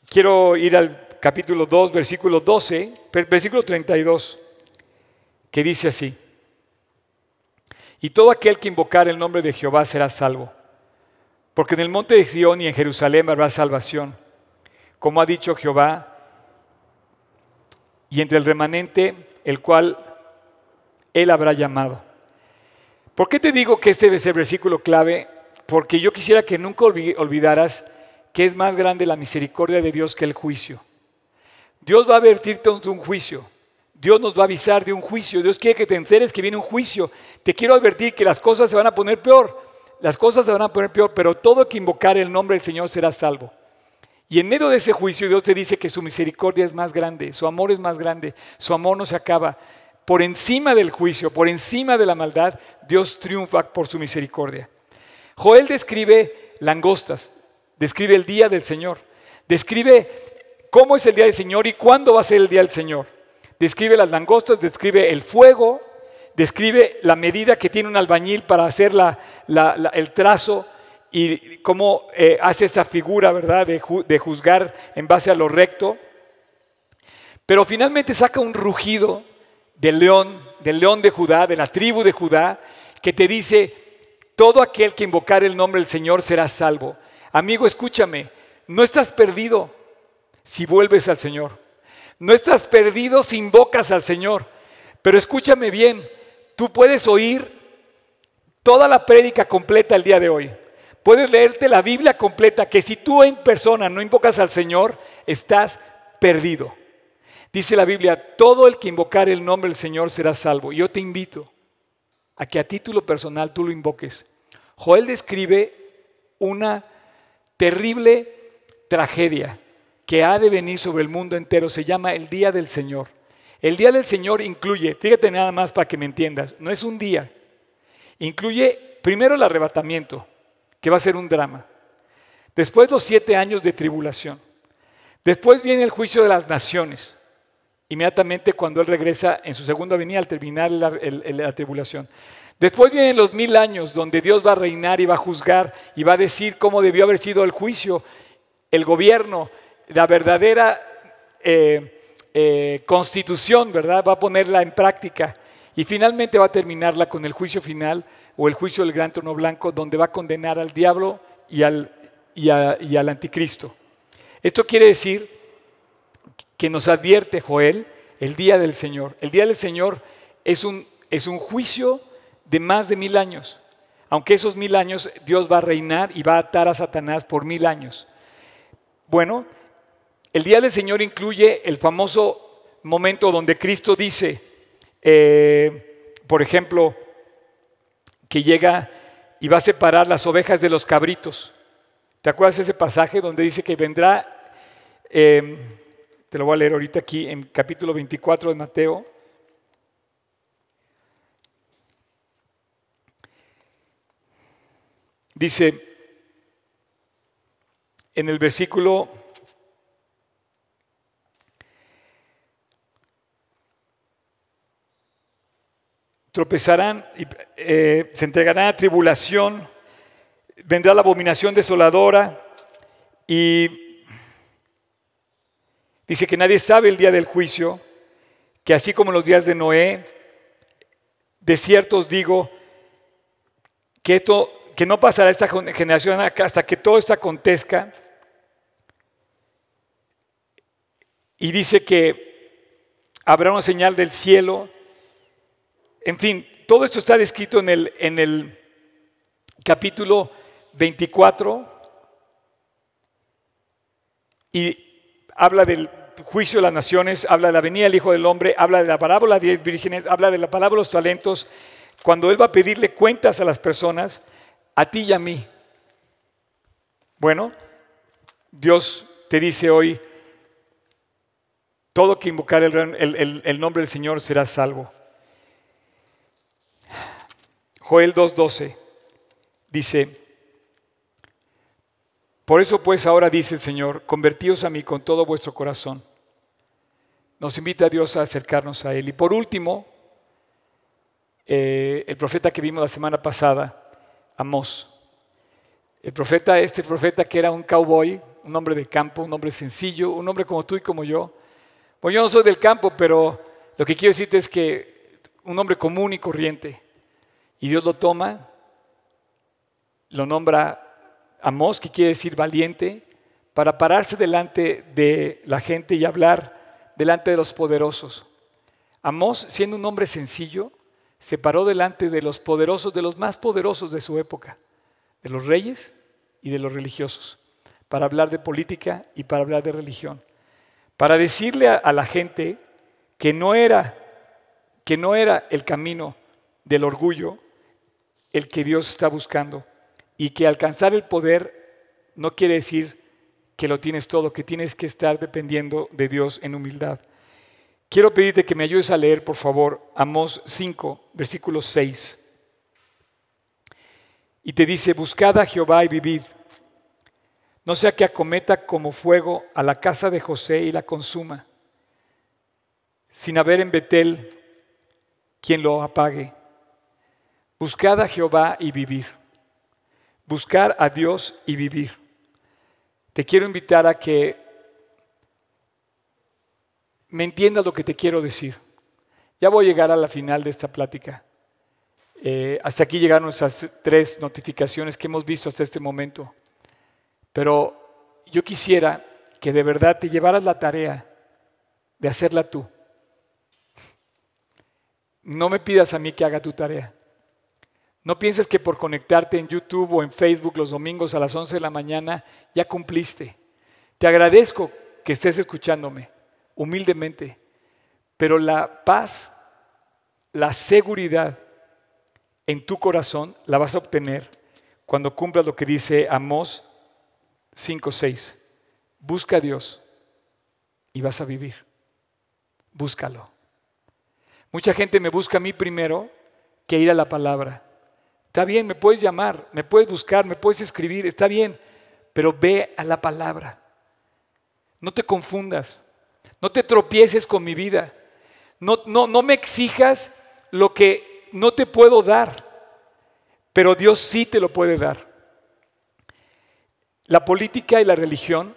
quiero ir al capítulo 2, versículo 12, versículo 32, que dice así. Y todo aquel que invocar el nombre de Jehová será salvo. Porque en el monte de Sión y en Jerusalén habrá salvación, como ha dicho Jehová, y entre el remanente el cual él habrá llamado. ¿Por qué te digo que este es el versículo clave? Porque yo quisiera que nunca olvidaras que es más grande la misericordia de Dios que el juicio. Dios va a advertirte de un juicio. Dios nos va a avisar de un juicio. Dios quiere que te enteres que viene un juicio. Te quiero advertir que las cosas se van a poner peor. Las cosas se van a poner peor, pero todo que invocar el nombre del Señor será salvo. Y en medio de ese juicio Dios te dice que su misericordia es más grande, su amor es más grande, su amor no se acaba. Por encima del juicio, por encima de la maldad, Dios triunfa por su misericordia. Joel describe langostas, describe el día del Señor, describe cómo es el día del Señor y cuándo va a ser el día del Señor. Describe las langostas, describe el fuego, describe la medida que tiene un albañil para hacer el trazo y cómo eh, hace esa figura, ¿verdad?, de, de juzgar en base a lo recto. Pero finalmente saca un rugido del león, del león de Judá, de la tribu de Judá, que te dice, todo aquel que invocar el nombre del Señor será salvo. Amigo, escúchame, no estás perdido si vuelves al Señor. No estás perdido si invocas al Señor. Pero escúchame bien, tú puedes oír toda la prédica completa el día de hoy. Puedes leerte la Biblia completa, que si tú en persona no invocas al Señor, estás perdido. Dice la Biblia, todo el que invocar el nombre del Señor será salvo. Yo te invito a que a título personal tú lo invoques. Joel describe una terrible tragedia que ha de venir sobre el mundo entero. Se llama el Día del Señor. El Día del Señor incluye, fíjate nada más para que me entiendas, no es un día. Incluye primero el arrebatamiento, que va a ser un drama. Después los siete años de tribulación. Después viene el juicio de las naciones. Inmediatamente cuando Él regresa en su segunda venida al terminar la, la tribulación. Después vienen los mil años donde Dios va a reinar y va a juzgar y va a decir cómo debió haber sido el juicio, el gobierno, la verdadera eh, eh, constitución, ¿verdad? Va a ponerla en práctica y finalmente va a terminarla con el juicio final o el juicio del gran trono blanco, donde va a condenar al diablo y al, y, al anticristo. Esto quiere decir que nos advierte Joel el día del Señor. El día del Señor es un, es un juicio de más de mil años. Aunque esos mil años Dios va a reinar y va a atar a Satanás por mil años. Bueno, el día del Señor incluye el famoso momento donde Cristo dice, eh, por ejemplo, que llega y va a separar las ovejas de los cabritos. ¿Te acuerdas ese pasaje donde dice que vendrá, em, te lo voy a leer ahorita aquí en capítulo 24 de Mateo, dice en el versículo tropezarán, y, eh, se entregarán a tribulación, vendrá la abominación desoladora y dice que nadie sabe el día del juicio, que así como los días de Noé, de cierto os digo que esto que no pasará esta generación hasta que todo esto acontezca. Y dice que habrá una señal del cielo en fin, todo esto está descrito en el, en el capítulo 24 y habla del juicio de las naciones, habla de la venida del Hijo del Hombre, habla de la parábola de diez vírgenes, habla de la parábola de los talentos, cuando Él va a pedirle cuentas a las personas, a ti y a mí. Bueno, Dios te dice hoy, todo que invocar el, el nombre del Señor será salvo. Joel 2.12 dice, por eso pues ahora dice el Señor, convertíos a mí con todo vuestro corazón. Nos invita Dios a acercarnos a Él. Y por último, eh, el profeta que vimos la semana pasada, Amós. El profeta, este profeta que era un cowboy, un hombre de campo, un hombre sencillo, un hombre como tú y como yo. Bueno, yo no soy del campo, pero lo que quiero decirte es que un hombre común y corriente. Y Dios lo toma, lo nombra Amós, que quiere decir valiente, para pararse delante de la gente y hablar delante de los poderosos. Amós, siendo un hombre sencillo, se paró delante de los poderosos, de los más poderosos de su época, de los reyes y de los religiosos, para hablar de política y para hablar de religión, para decirle a, la gente que no era que no era el camino del orgullo el que Dios está buscando y que alcanzar el poder no quiere decir que lo tienes todo, que tienes que estar dependiendo de Dios en humildad. Quiero pedirte que me ayudes a leer, por favor, Amós 5, versículo 6. Y te dice, buscad a Jehová y vivid. No sea que acometa como fuego a la casa de José y la consuma, sin haber en Betel quien lo apague. Buscad a Jehová y vivir. Buscar a Dios y vivir. Te quiero invitar a que me entiendas lo que te quiero decir. Ya voy a llegar a la final de esta plática. Eh, hasta aquí llegaron nuestras tres notificaciones que hemos visto hasta este momento. Pero yo quisiera que de verdad te llevaras la tarea de hacerla tú. No me pidas a mí que haga tu tarea. No pienses que por conectarte en YouTube o en Facebook los domingos a las 11 de la mañana ya cumpliste. Te agradezco que estés escuchándome humildemente, pero la paz, la seguridad en tu corazón la vas a obtener cuando cumplas lo que dice Amós 5:6. Busca a Dios y vas a vivir. Búscalo. Mucha gente me busca a mí primero que ir a la palabra. Está bien, me puedes llamar, me puedes buscar, me puedes escribir, está bien, pero ve a la palabra. No te confundas. No te tropieces con mi vida. No, no, no me exijas lo que no te puedo dar, pero Dios sí te lo puede dar. La política y la religión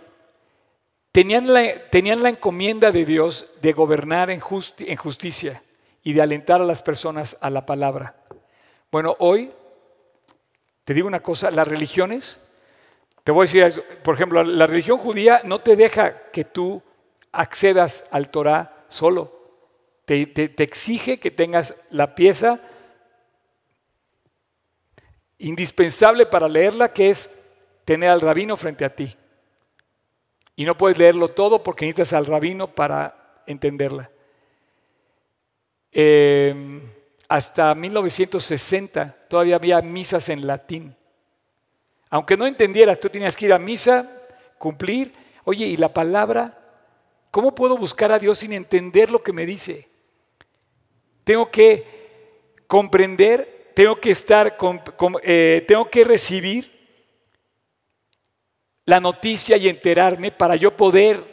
tenían la, tenían la encomienda de Dios de gobernar en, en justicia y de alentar a las personas a la palabra. Bueno, hoy te digo una cosa, las religiones, te voy a decir, por ejemplo, la religión judía no te deja que tú accedas al Torah solo. Te, exige que tengas la pieza indispensable para leerla, que es tener al rabino frente a ti. Y no puedes leerlo todo porque necesitas al rabino para entenderla. Em, hasta 1960 todavía había misas en latín. Aunque no entendieras, tú tenías que ir a misa, cumplir. Oye, ¿y la palabra ¿Cómo puedo buscar a Dios sin entender lo que me dice? Tengo que comprender, tengo que estar, eh, tengo que recibir la noticia y enterarme para yo poder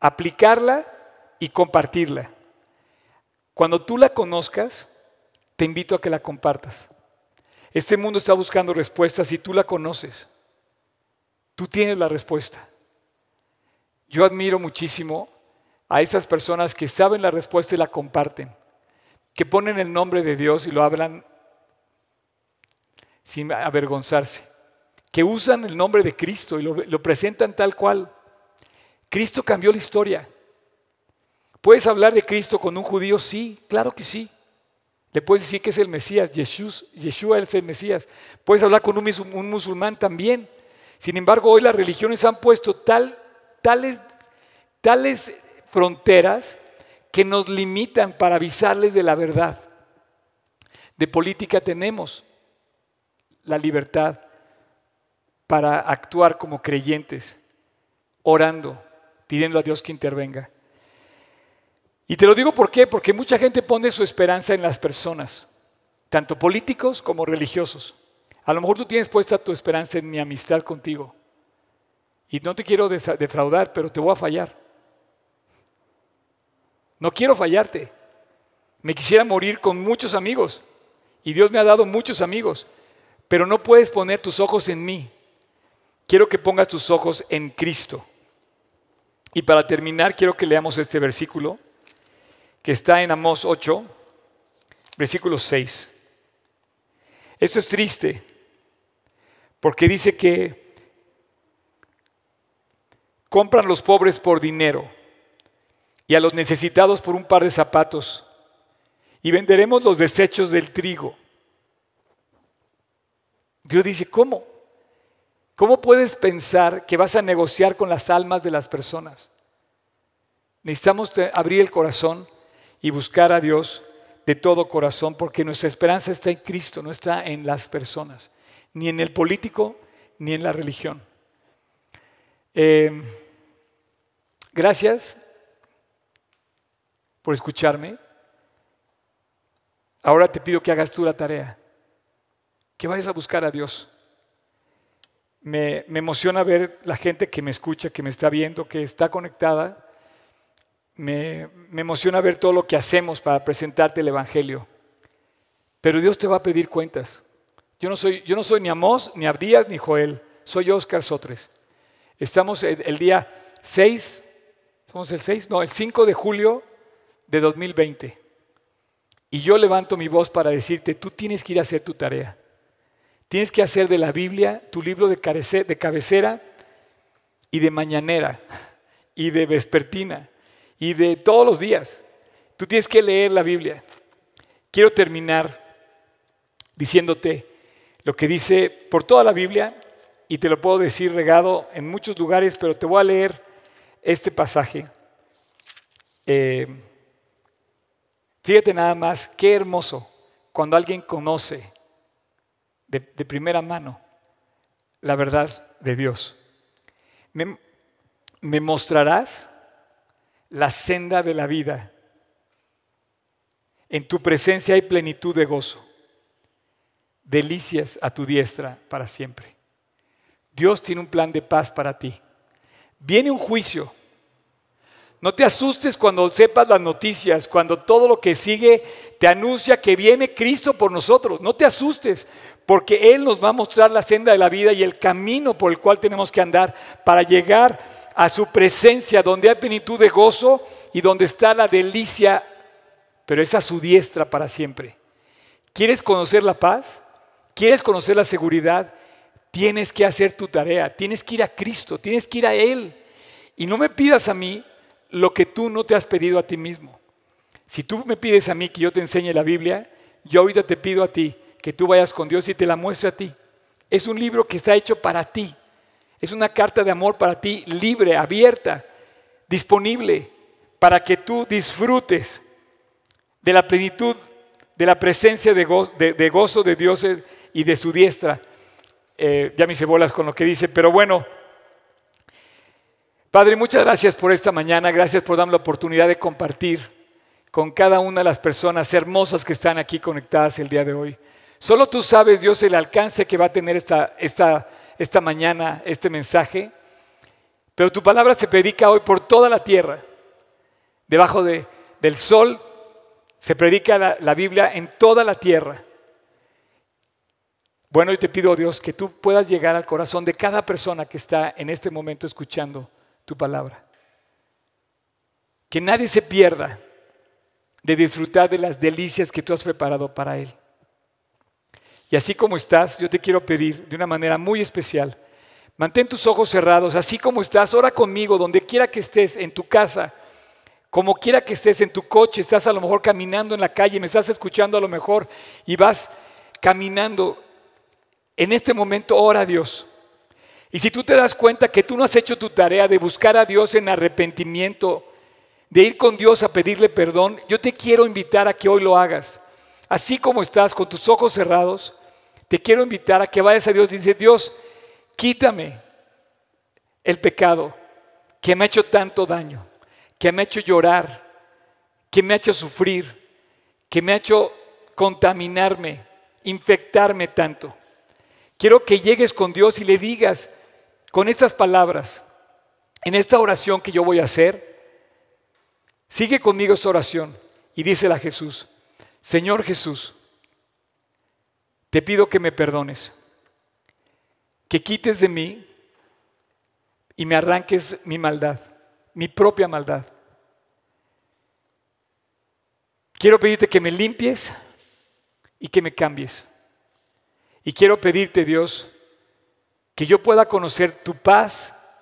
aplicarla y compartirla. Cuando tú la conozcas, te invito a que la compartas. Este mundo está buscando respuestas y tú la conoces. Tú tienes la respuesta. Yo admiro muchísimo a esas personas que saben la respuesta y la comparten, que ponen el nombre de Dios y lo hablan sin avergonzarse, que usan el nombre de Cristo y lo, presentan tal cual. Cristo cambió la historia. ¿Puedes hablar de Cristo con un judío? Sí, claro que sí. Le puedes decir que es el Mesías, Yeshua, es el Mesías. Puedes hablar con un musulmán también. Sin embargo, hoy las religiones han puesto tal tales, tales fronteras que nos limitan para avisarles de la verdad. De política tenemos la libertad para actuar como creyentes, orando, pidiendo a Dios que intervenga. Y te lo digo por qué, porque mucha gente pone su esperanza en las personas, tanto políticos como religiosos. A lo mejor tú tienes puesta tu esperanza en mi amistad contigo. Y no te quiero defraudar, pero te voy a fallar. No quiero fallarte. Me quisiera morir con muchos amigos. Y Dios me ha dado muchos amigos. Pero no puedes poner tus ojos en mí. quiero que pongas tus ojos en Cristo. Y para terminar, quiero que leamos este versículo que está en Amós 8, versículo 6. Esto es triste porque dice que compran los pobres por dinero y a los necesitados por un par de zapatos y venderemos los desechos del trigo. Dios dice, ¿cómo? ¿Cómo puedes pensar que vas a negociar con las almas de las personas? Necesitamos abrir el corazón y buscar a Dios de todo corazón, porque nuestra esperanza está en Cristo, no está en las personas, ni en el político, ni en la religión. Em, gracias por escucharme. Ahora te pido que hagas tú la tarea, que vayas a buscar a Dios. Me, emociona ver la gente que me escucha, que me está viendo, que está conectada. Me, emociona ver todo lo que hacemos para presentarte el Evangelio. Pero Dios te va a pedir cuentas. Yo no soy, yo no soy ni Amós, ni Abdías, ni Joel. Soy Oscar Sotres. Estamos el, el día 6, ¿somos el 6? No, el 5 de julio de 2020. Y yo levanto mi voz para decirte, tú tienes que ir a hacer tu tarea. Tienes que hacer de la Biblia tu libro de cabecera y de mañanera y de vespertina y de todos los días. Tú tienes que leer la Biblia. Quiero terminar diciéndote lo que dice por toda la Biblia y te lo puedo decir regado en muchos lugares, pero te voy a leer este pasaje. Eh, fíjate nada más, qué hermoso cuando alguien conoce de, primera mano la verdad de Dios. Me, me mostrarás la senda de la vida. En tu presencia hay plenitud de gozo, delicias a tu diestra para siempre. Dios tiene un plan de paz para ti. Viene un juicio. No te asustes cuando sepas las noticias, cuando todo lo que sigue te anuncia que viene Cristo por nosotros. No te asustes, porque Él nos va a mostrar la senda de la vida y el camino por el cual tenemos que andar para llegar a su presencia, donde hay plenitud de gozo y donde está la delicia, pero es a su diestra para siempre. ¿Quieres conocer la paz? ¿Quieres conocer la seguridad? Tienes que hacer tu tarea, tienes que ir a Cristo, tienes que ir a Él. Y no me pidas a mí lo que tú no te has pedido a ti mismo. Si tú me pides a mí que yo te enseñe la Biblia, yo ahorita te pido a ti que tú vayas con Dios y te la muestre a ti. Es un libro que está hecho para ti. Es una carta de amor para ti, libre, abierta, disponible, para que tú disfrutes de la plenitud, de la presencia de, gozo de, Dios y de su diestra. Eh, ya me hice bolas con lo que dice, pero bueno. Padre, muchas gracias por esta mañana, gracias por darme la oportunidad de compartir con cada una de las personas hermosas que están aquí conectadas el día de hoy. Solo tú sabes, Dios, el alcance que va a tener esta, esta, esta mañana, este mensaje. Pero tu palabra se predica hoy por toda la tierra. Debajo de, del sol se predica la, la Biblia en toda la tierra. Bueno, y te pido, Dios, que tú puedas llegar al corazón de cada persona que está en este momento escuchando tu palabra. Que nadie se pierda de disfrutar de las delicias que tú has preparado para él. Y así como estás, yo te quiero pedir de una manera muy especial, mantén tus ojos cerrados, así como estás, ora conmigo, donde quiera que estés, en tu casa, como quiera que estés, en tu coche, estás a lo mejor caminando en la calle, me estás escuchando a lo mejor y vas caminando. En este momento, ora a Dios. Y si tú te das cuenta que tú no has hecho tu tarea de buscar a Dios en arrepentimiento, de ir con Dios a pedirle perdón, yo te quiero invitar a que hoy lo hagas. Así como estás con tus ojos cerrados, te quiero invitar a que vayas a Dios y dices, Dios, quítame el pecado que me ha hecho tanto daño, que me ha hecho llorar, que me ha hecho sufrir, que me ha hecho contaminarme, infectarme tanto. Quiero que llegues con Dios y le digas con estas palabras, en esta oración que yo voy a hacer, sigue conmigo esta oración y dísela a Jesús, Señor Jesús, te pido que me perdones, que quites de mí y me arranques mi maldad, mi propia maldad. Quiero pedirte que me limpies y que me cambies. Y quiero pedirte, Dios, que yo pueda conocer tu paz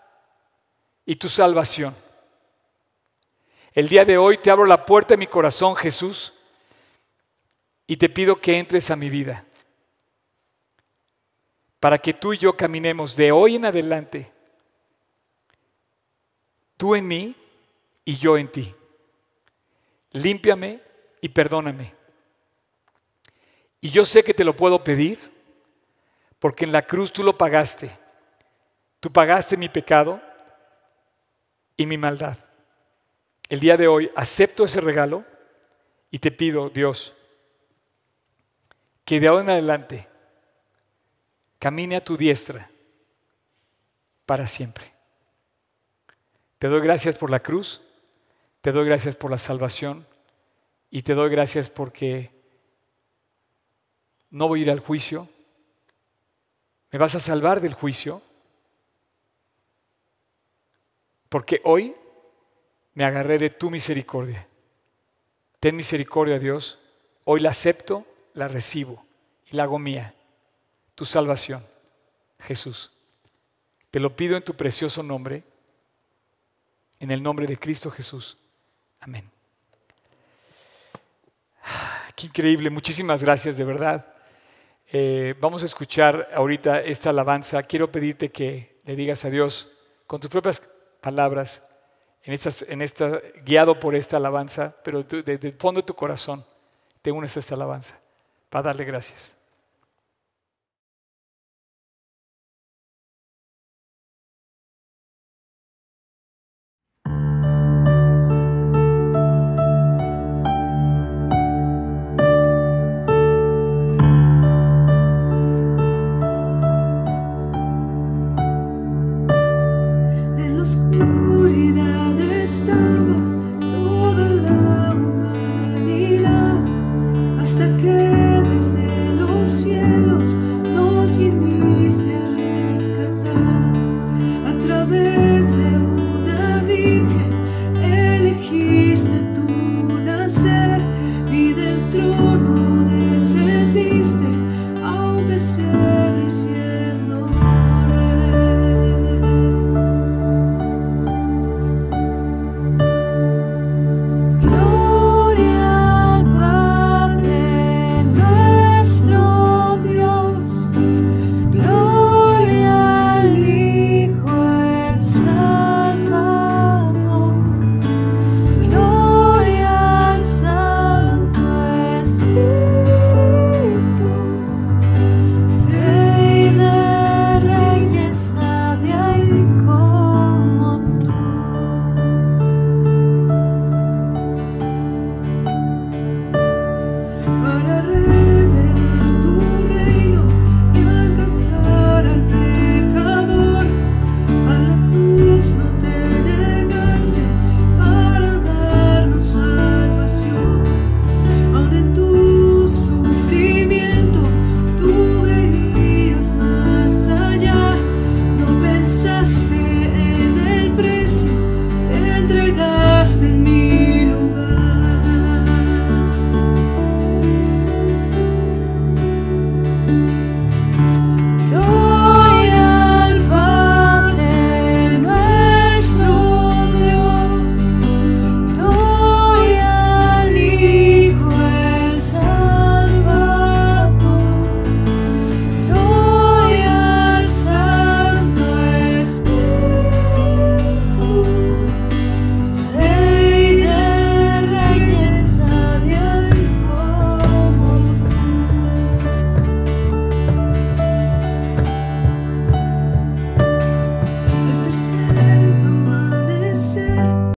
y tu salvación. El día de hoy te abro la puerta de mi corazón, Jesús, y te pido que entres a mi vida, para que tú y yo caminemos de hoy en adelante, tú en mí y yo en ti. Límpiame y perdóname. Y yo sé que te lo puedo pedir porque en la cruz tú lo pagaste. Tú pagaste mi pecado y mi maldad. El día de hoy acepto ese regalo y te pido, Dios, que de ahora en adelante camine a tu diestra para siempre. Te doy gracias por la cruz, te doy gracias por la salvación y te doy gracias porque no voy a ir al juicio, me vas a salvar del juicio, porque hoy me agarré de tu misericordia. Ten misericordia, Dios, hoy la acepto, la recibo y la hago mía, tu salvación, Jesús. Te lo pido en tu precioso nombre, en el nombre de Cristo Jesús. Amén. Qué increíble, muchísimas gracias de verdad. Eh, vamos a escuchar ahorita esta alabanza. Quiero pedirte que le digas a Dios con tus propias palabras, en esta, guiado por esta alabanza, pero desde el fondo de tu corazón te unes a esta alabanza para darle gracias.